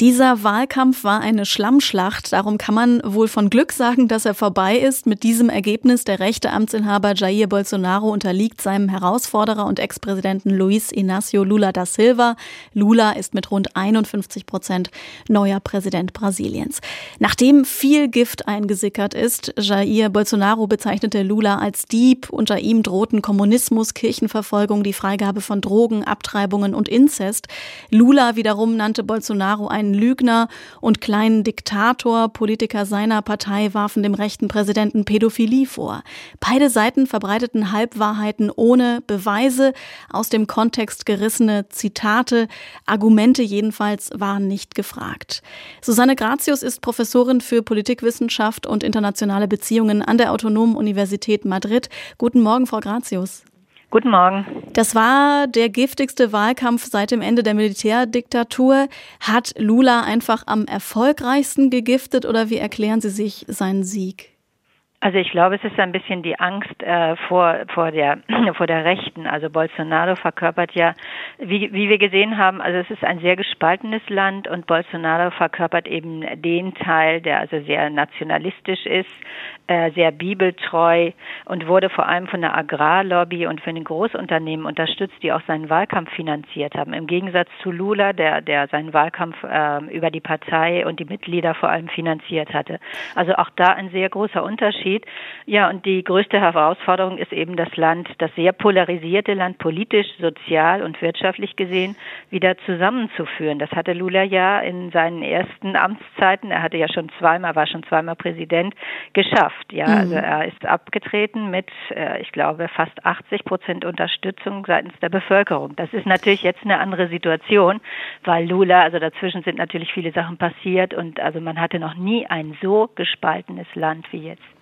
Dieser Wahlkampf war eine Schlammschlacht. Darum kann man wohl von Glück sagen, dass er vorbei ist. Mit diesem Ergebnis der rechte Amtsinhaber Jair Bolsonaro unterliegt seinem Herausforderer und Ex-Präsidenten Luiz Inácio Lula da Silva. Lula ist mit rund 51 Prozent neuer Präsident Brasiliens. Nachdem viel Gift eingesickert ist, Jair Bolsonaro bezeichnete Lula als Dieb. Unter ihm drohten Kommunismus, Kirchenverfolgung, die Freigabe von Drogen, Abtreibungen und Inzest. Lula wiederum nannte Bolsonaro einen einen Lügner und kleinen Diktator. Politiker seiner Partei warfen dem rechten Präsidenten Pädophilie vor. Beide Seiten verbreiteten Halbwahrheiten ohne Beweise, aus dem Kontext gerissene Zitate. Argumente jedenfalls waren nicht gefragt. Susanne Gratius ist Professorin für Politikwissenschaft und internationale Beziehungen an der Autonomen Universität Madrid. Guten Morgen, Frau Gratius. Guten Morgen. Das war der giftigste Wahlkampf seit dem Ende der Militärdiktatur. Hat Lula einfach am erfolgreichsten gegiftet oder wie erklären Sie sich seinen Sieg? Also ich glaube, es ist ein bisschen die Angst äh, vor vor der vor der Rechten. Also Bolsonaro verkörpert ja, wie wie wir gesehen haben, also es ist ein sehr gespaltenes Land und Bolsonaro verkörpert eben den Teil, der also sehr nationalistisch ist, äh, sehr bibeltreu und wurde vor allem von der Agrarlobby und von den Großunternehmen unterstützt, die auch seinen Wahlkampf finanziert haben. Im Gegensatz zu Lula, der der seinen Wahlkampf äh, über die Partei und die Mitglieder vor allem finanziert hatte. Also auch da ein sehr großer Unterschied geschieht. Ja, und die größte Herausforderung ist eben das Land, das sehr polarisierte Land, politisch, sozial und wirtschaftlich gesehen, wieder zusammenzuführen. Das hatte Lula ja in seinen ersten Amtszeiten, er hatte ja schon zweimal, war schon zweimal Präsident, geschafft. Ja, mhm. also er ist abgetreten mit, äh, ich glaube, fast 80 Prozent Unterstützung seitens der Bevölkerung. Das ist natürlich jetzt eine andere Situation, weil Lula, also dazwischen sind natürlich viele Sachen passiert und also man hatte noch nie ein so gespaltenes Land wie jetzt.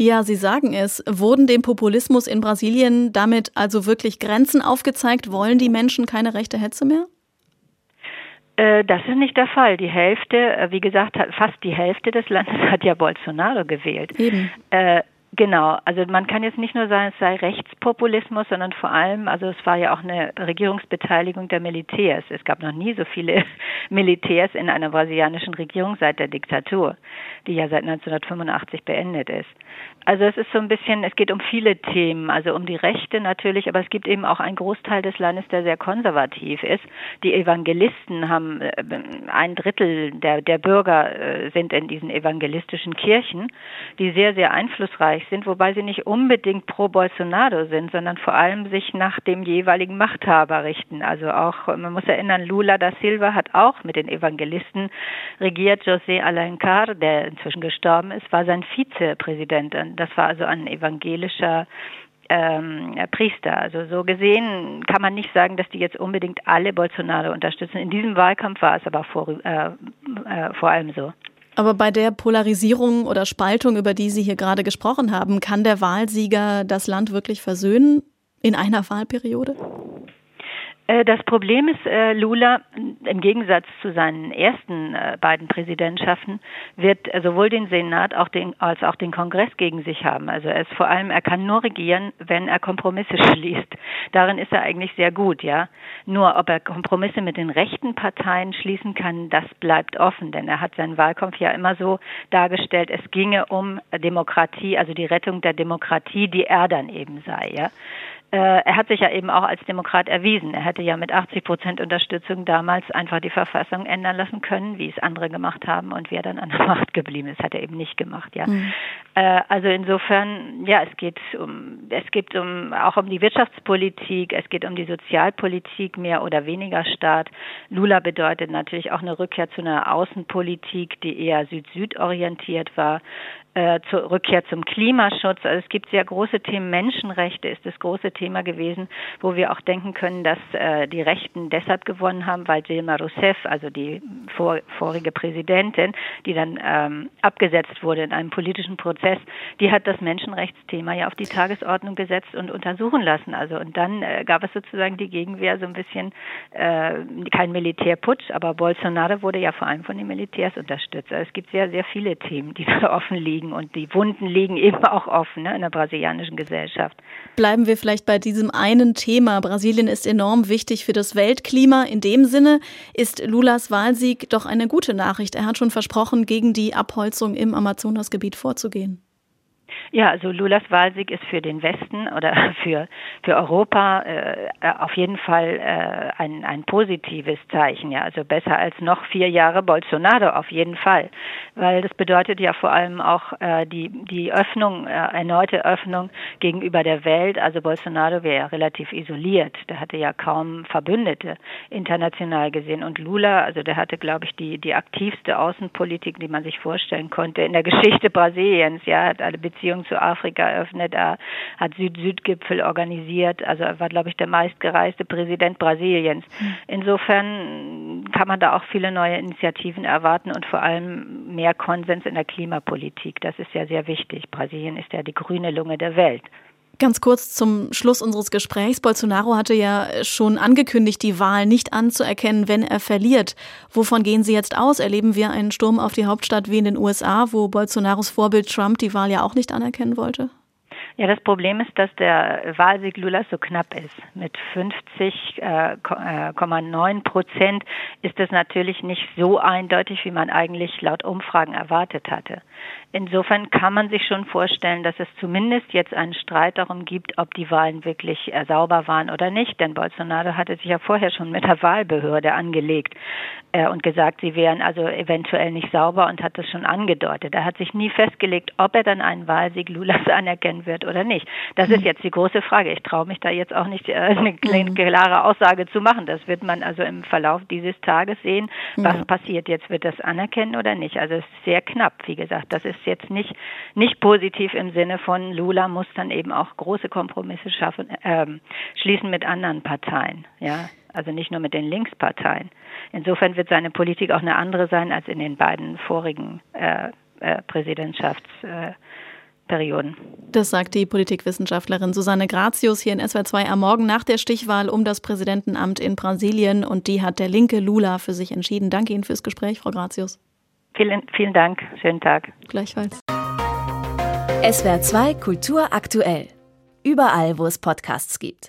Ja, Sie sagen es. Wurden dem Populismus in Brasilien damit also wirklich Grenzen aufgezeigt? Wollen die Menschen keine rechte Hetze mehr? Äh, das ist nicht der Fall. Die Hälfte, äh, wie gesagt, fast die Hälfte des Landes hat ja Bolsonaro gewählt. Eben. Äh, Genau, also man kann jetzt nicht nur sagen, es sei Rechtspopulismus, sondern vor allem, also es war ja auch eine Regierungsbeteiligung der Militärs. Es gab noch nie so viele Militärs in einer brasilianischen Regierung seit der Diktatur, die ja seit 1985 beendet ist. Also es ist so ein bisschen, es geht um viele Themen, also um die Rechte natürlich, aber es gibt eben auch einen Großteil des Landes, der sehr konservativ ist. Die Evangelisten haben äh, ein Drittel der, der Bürger äh, sind in diesen evangelistischen Kirchen, die sehr, sehr einflussreich sind, wobei sie nicht unbedingt pro Bolsonaro sind, sondern vor allem sich nach dem jeweiligen Machthaber richten. Also auch, man muss erinnern, Lula da Silva hat auch mit den Evangelisten regiert. José Alencar, der inzwischen gestorben ist, war sein Vizepräsident. Das war also ein evangelischer ähm, Priester. Also so gesehen kann man nicht sagen, dass die jetzt unbedingt alle Bolsonaro unterstützen. In diesem Wahlkampf war es aber vor, äh, äh, vor allem so. Aber bei der Polarisierung oder Spaltung, über die Sie hier gerade gesprochen haben, kann der Wahlsieger das Land wirklich versöhnen in einer Wahlperiode? Äh, das Problem ist, äh, Lula, im Gegensatz zu seinen ersten äh, beiden Präsidentschaften, wird sowohl den Senat als auch den Kongress gegen sich haben. Also er ist vor allem, er kann nur regieren, wenn er Kompromisse schließt. Darin ist er eigentlich sehr gut, ja. Nur ob er Kompromisse mit den rechten Parteien schließen kann, das bleibt offen, denn er hat seinen Wahlkampf ja immer so dargestellt, es ginge um Demokratie, also die Rettung der Demokratie, die er dann eben sei, ja. Äh, er hat sich ja eben auch als Demokrat erwiesen. Er hätte ja mit 80 Prozent Unterstützung damals einfach die Verfassung ändern lassen können, wie es andere gemacht haben und wie er dann an der Macht geblieben ist, hat er eben nicht gemacht, ja. Mhm. Äh, also insofern, ja, es geht um, es geht um, auch um die Wirtschaftspolitik, es geht um die Sozialpolitik, mehr oder weniger Staat. Lula bedeutet natürlich auch eine Rückkehr zu einer Außenpolitik, die eher süd-süd orientiert war äh, zur Rückkehr zum Klimaschutz. Also es gibt sehr große Themen. Menschenrechte ist das große Thema gewesen, wo wir auch denken können, dass äh, die Rechten deshalb gewonnen haben, weil Dilma Rousseff, also die vor, vorige Präsidentin, die dann ähm, abgesetzt wurde in einem politischen Prozess, die hat das Menschenrechtsthema ja auf die Tagesordnung gesetzt und untersuchen lassen. Also und dann äh, gab es sozusagen die Gegenwehr so ein bisschen äh, kein Militärputsch, aber Bolsonaro wurde ja vor allem von den Militärs unterstützt. Also es gibt sehr sehr viele Themen, die da offen liegen und die Wunden liegen eben auch offen ne, in der brasilianischen Gesellschaft. Bleiben wir vielleicht bei diesem einen Thema. Brasilien ist enorm wichtig für das Weltklima. In dem Sinne ist Lulas Wahlsieg doch eine gute Nachricht. Er hat schon versprochen, gegen die Abholzung im Amazonasgebiet vorzugehen. Ja, also Lulas Wahlsieg ist für den Westen oder für, für Europa äh, auf jeden Fall äh, ein, ein positives Zeichen. Ja, also besser als noch vier Jahre Bolsonaro auf jeden Fall, weil das bedeutet ja vor allem auch äh, die die Öffnung, äh, erneute Öffnung gegenüber der Welt. Also Bolsonaro wäre ja relativ isoliert, der hatte ja kaum Verbündete international gesehen und Lula, also der hatte, glaube ich, die die aktivste Außenpolitik, die man sich vorstellen konnte in der Geschichte Brasiliens. Ja, hat alle Beziehungen Beziehungen zu Afrika eröffnet. Er hat Süd-Süd-Gipfel organisiert. Also er war, glaube ich, der meistgereiste Präsident Brasiliens. Hm. Insofern kann man da auch viele neue Initiativen erwarten und vor allem mehr Konsens in der Klimapolitik. Das ist ja sehr wichtig. Brasilien ist ja die grüne Lunge der Welt. Ganz kurz zum Schluss unseres Gesprächs. Bolsonaro hatte ja schon angekündigt, die Wahl nicht anzuerkennen, wenn er verliert. Wovon gehen Sie jetzt aus? Erleben wir einen Sturm auf die Hauptstadt wie in den USA, wo Bolsonaros Vorbild Trump die Wahl ja auch nicht anerkennen wollte? Ja, das Problem ist, dass der Wahlsieg Lula so knapp ist. Mit 50,9 äh, Prozent ist es natürlich nicht so eindeutig, wie man eigentlich laut Umfragen erwartet hatte. Insofern kann man sich schon vorstellen, dass es zumindest jetzt einen Streit darum gibt, ob die Wahlen wirklich äh, sauber waren oder nicht. Denn Bolsonaro hatte sich ja vorher schon mit der Wahlbehörde angelegt äh, und gesagt, sie wären also eventuell nicht sauber und hat das schon angedeutet. Er hat sich nie festgelegt, ob er dann einen Wahlsieg Lulas anerkennen wird oder nicht. Das ist hm. jetzt die große Frage. Ich traue mich da jetzt auch nicht äh, eine hm. klare Aussage zu machen. Das wird man also im Verlauf dieses Tages sehen, was ja. passiert. Jetzt wird das anerkennen oder nicht. Also es ist sehr knapp, wie gesagt. Das ist jetzt nicht, nicht positiv im Sinne von Lula muss dann eben auch große Kompromisse schaffen, äh, schließen mit anderen Parteien, ja. Also nicht nur mit den Linksparteien. Insofern wird seine Politik auch eine andere sein als in den beiden vorigen äh, äh, Präsidentschaftsperioden. Das sagt die Politikwissenschaftlerin Susanne Gratius hier in SWR2 am Morgen nach der Stichwahl um das Präsidentenamt in Brasilien. Und die hat der linke Lula für sich entschieden. Danke Ihnen fürs Gespräch, Frau Gratius. Vielen, vielen Dank. Schönen Tag. Gleichfalls. SWR 2 Kultur aktuell. Überall, wo es Podcasts gibt.